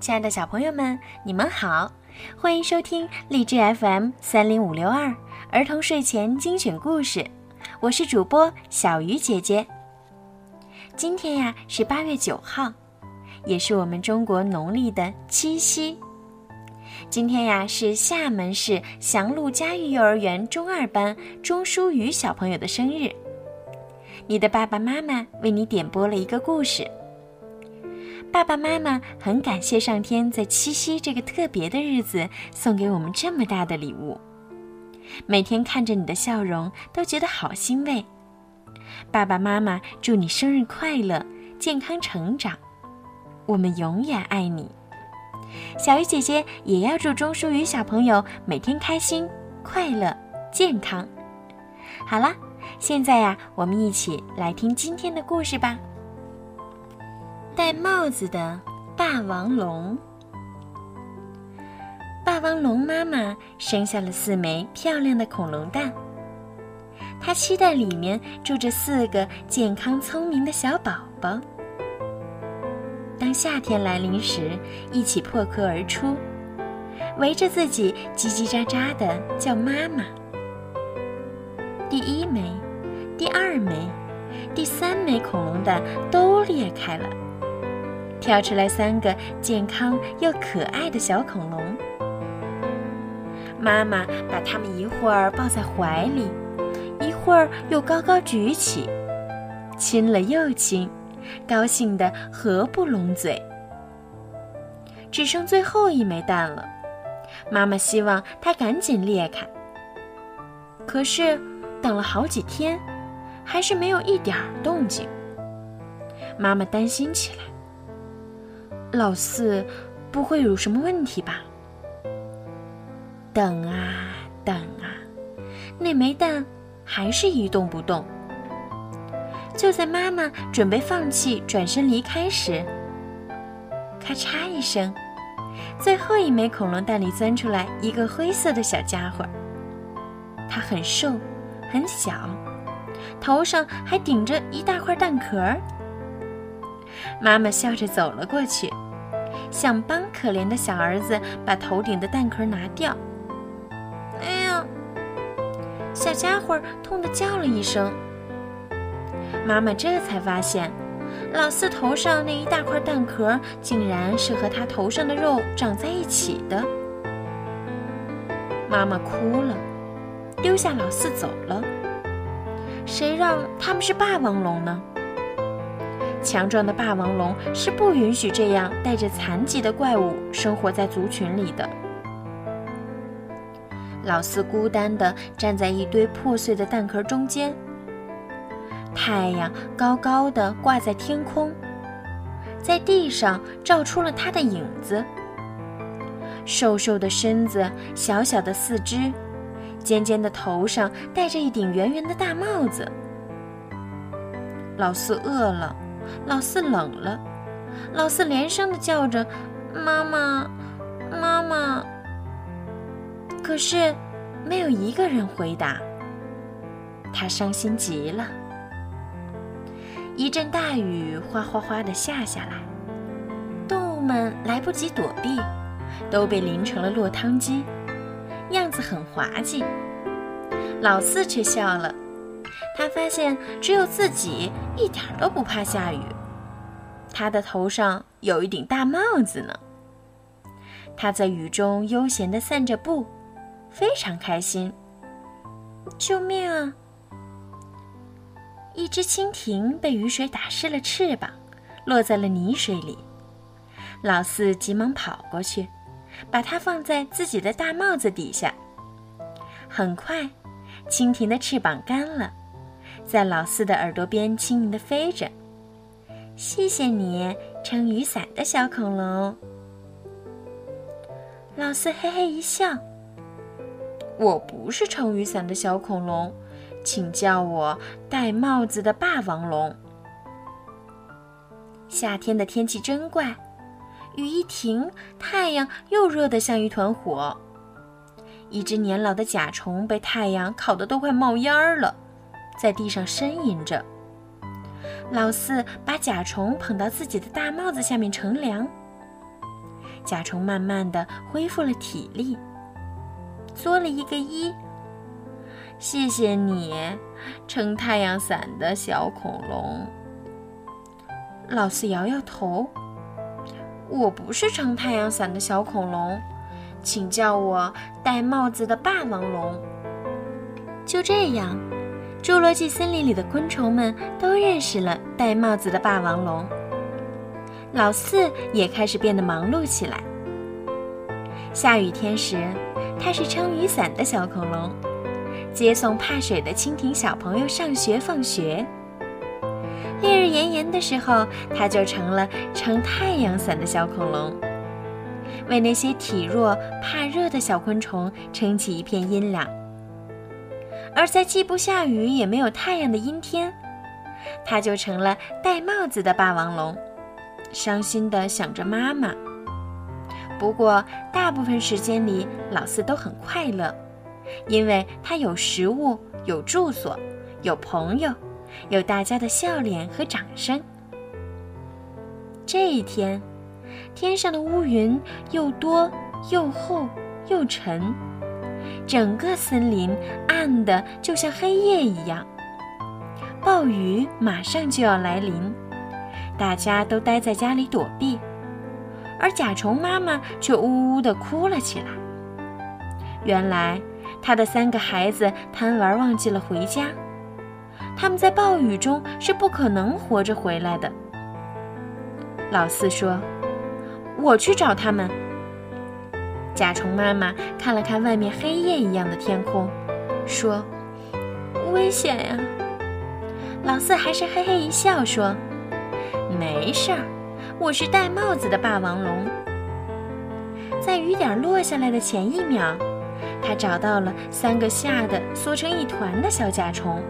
亲爱的小朋友们，你们好，欢迎收听荔枝 FM 三零五六二儿童睡前精选故事，我是主播小鱼姐姐。今天呀是八月九号，也是我们中国农历的七夕。今天呀是厦门市祥路嘉育幼儿园中二班钟书宇小朋友的生日，你的爸爸妈妈为你点播了一个故事。爸爸妈妈很感谢上天在七夕这个特别的日子送给我们这么大的礼物，每天看着你的笑容都觉得好欣慰。爸爸妈妈祝你生日快乐，健康成长，我们永远爱你。小鱼姐姐也要祝钟书宇小朋友每天开心、快乐、健康。好啦，现在呀，我们一起来听今天的故事吧。戴帽子的霸王龙。霸王龙妈妈生下了四枚漂亮的恐龙蛋，它期待里面住着四个健康聪明的小宝宝。当夏天来临时，一起破壳而出，围着自己叽叽喳喳的叫妈妈。第一枚、第二枚、第三枚恐龙蛋都裂开了。跳出来三个健康又可爱的小恐龙，妈妈把它们一会儿抱在怀里，一会儿又高高举起，亲了又亲，高兴得合不拢嘴。只剩最后一枚蛋了，妈妈希望它赶紧裂开。可是等了好几天，还是没有一点儿动静。妈妈担心起来。老四，不会有什么问题吧？等啊等啊，那枚蛋还是一动不动。就在妈妈准备放弃、转身离开时，咔嚓一声，最后一枚恐龙蛋里钻出来一个灰色的小家伙。它很瘦，很小，头上还顶着一大块蛋壳。妈妈笑着走了过去，想帮可怜的小儿子把头顶的蛋壳拿掉。哎呀，小家伙痛得叫了一声。妈妈这才发现，老四头上那一大块蛋壳竟然是和他头上的肉长在一起的。妈妈哭了，丢下老四走了。谁让他们是霸王龙呢？强壮的霸王龙是不允许这样带着残疾的怪物生活在族群里的。老四孤单地站在一堆破碎的蛋壳中间，太阳高高的挂在天空，在地上照出了他的影子。瘦瘦的身子，小小的四肢，尖尖的头上戴着一顶圆圆的大帽子。老四饿了。老四冷了，老四连声的叫着：“妈妈，妈妈。”可是，没有一个人回答。他伤心极了。一阵大雨哗哗哗的下下来，动物们来不及躲避，都被淋成了落汤鸡，样子很滑稽。老四却笑了。他发现只有自己一点都不怕下雨，他的头上有一顶大帽子呢。他在雨中悠闲地散着步，非常开心。救命啊！一只蜻蜓被雨水打湿了翅膀，落在了泥水里。老四急忙跑过去，把它放在自己的大帽子底下。很快，蜻蜓的翅膀干了。在老四的耳朵边轻盈地飞着，谢谢你撑雨伞的小恐龙。老四嘿嘿一笑：“我不是撑雨伞的小恐龙，请叫我戴帽子的霸王龙。”夏天的天气真怪，雨一停，太阳又热得像一团火。一只年老的甲虫被太阳烤得都快冒烟儿了。在地上呻吟着，老四把甲虫捧到自己的大帽子下面乘凉。甲虫慢慢的恢复了体力，作了一个揖。谢谢你，撑太阳伞的小恐龙。老四摇摇头，我不是撑太阳伞的小恐龙，请叫我戴帽子的霸王龙。就这样，侏罗纪森林里的昆虫们都认识了戴帽子的霸王龙。老四也开始变得忙碌起来。下雨天时，他是撑雨伞的小恐龙，接送怕水的蜻蜓小朋友上学放学。烈日炎炎的时候，他就成了撑太阳伞的小恐龙，为那些体弱怕热的小昆虫撑起一片阴凉。而在既不下雨也没有太阳的阴天，他就成了戴帽子的霸王龙。伤心地想着妈妈。不过，大部分时间里，老四都很快乐，因为他有食物，有住所，有朋友，有大家的笑脸和掌声。这一天，天上的乌云又多又厚又沉，整个森林暗得就像黑夜一样。暴雨马上就要来临。大家都待在家里躲避，而甲虫妈妈却呜呜地哭了起来。原来，她的三个孩子贪玩忘记了回家，他们在暴雨中是不可能活着回来的。老四说：“我去找他们。”甲虫妈妈看了看外面黑夜一样的天空，说：“危险呀！”老四还是嘿嘿一笑说。没事儿，我是戴帽子的霸王龙。在雨点落下来的前一秒，他找到了三个吓得缩成一团的小甲虫。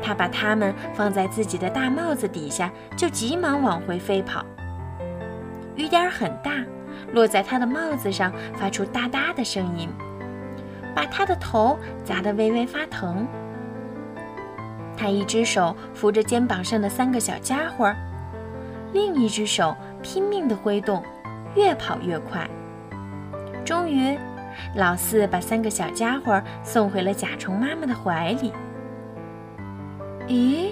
他把它们放在自己的大帽子底下，就急忙往回飞跑。雨点很大，落在他的帽子上，发出哒哒的声音，把他的头砸得微微发疼。他一只手扶着肩膀上的三个小家伙，另一只手拼命地挥动，越跑越快。终于，老四把三个小家伙送回了甲虫妈妈的怀里。咦？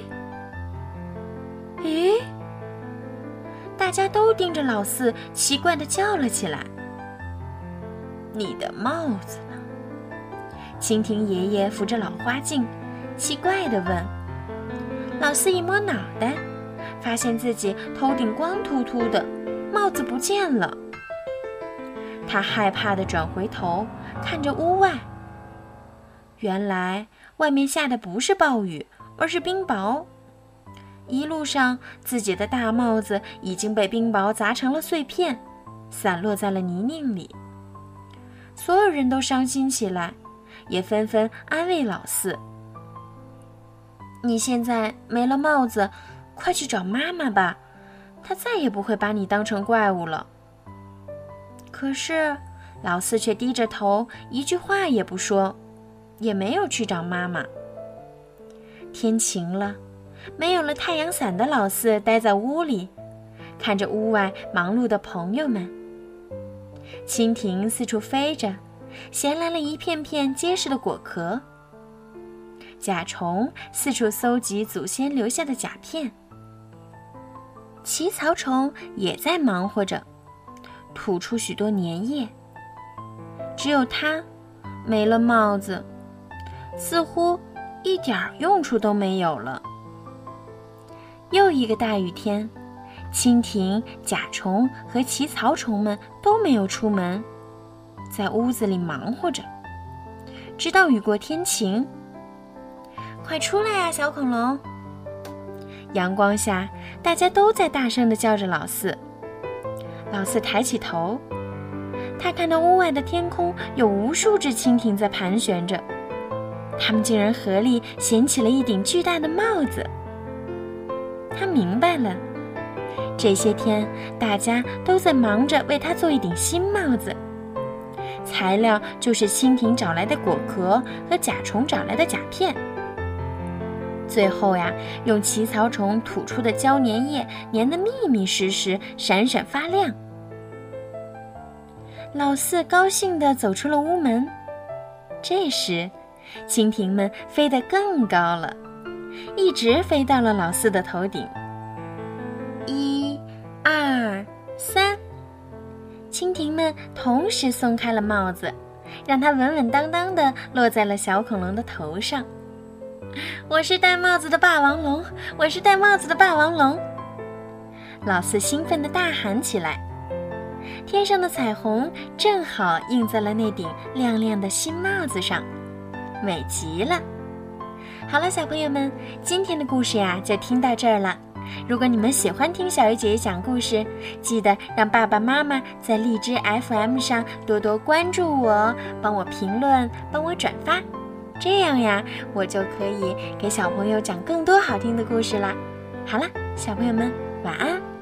大家都盯着老四，奇怪地叫了起来：“你的帽子呢？”蜻蜓爷爷扶着老花镜，奇怪地问。老四一摸脑袋，发现自己头顶光秃秃的，帽子不见了。他害怕地转回头，看着屋外。原来外面下的不是暴雨，而是冰雹。一路上，自己的大帽子已经被冰雹砸成了碎片，散落在了泥泞里。所有人都伤心起来，也纷纷安慰老四。你现在没了帽子，快去找妈妈吧，她再也不会把你当成怪物了。可是老四却低着头，一句话也不说，也没有去找妈妈。天晴了，没有了太阳伞的老四待在屋里，看着屋外忙碌的朋友们。蜻蜓四处飞着，衔来了一片片结实的果壳。甲虫四处搜集祖先留下的甲片，奇草虫也在忙活着，吐出许多粘液。只有它没了帽子，似乎一点用处都没有了。又一个大雨天，蜻蜓、甲虫和奇草虫们都没有出门，在屋子里忙活着，直到雨过天晴。快出来呀，小恐龙！阳光下，大家都在大声地叫着老四。老四抬起头，他看到屋外的天空有无数只蜻蜓在盘旋着，它们竟然合力衔起了一顶巨大的帽子。他明白了，这些天大家都在忙着为他做一顶新帽子，材料就是蜻蜓找来的果壳和甲虫找来的甲片。最后呀，用奇草虫吐出的胶粘液粘得密密实实、闪闪发亮。老四高兴地走出了屋门。这时，蜻蜓们飞得更高了，一直飞到了老四的头顶。一、二、三，蜻蜓们同时松开了帽子，让它稳稳当当地落在了小恐龙的头上。我是戴帽子的霸王龙，我是戴帽子的霸王龙。老四兴奋地大喊起来。天上的彩虹正好映在了那顶亮亮的新帽子上，美极了。好了，小朋友们，今天的故事呀就听到这儿了。如果你们喜欢听小鱼姐姐讲故事，记得让爸爸妈妈在荔枝 FM 上多多关注我，帮我评论，帮我转发，这样呀，我就可以给小朋友讲更多好听的故事啦。好了，小朋友们，晚安。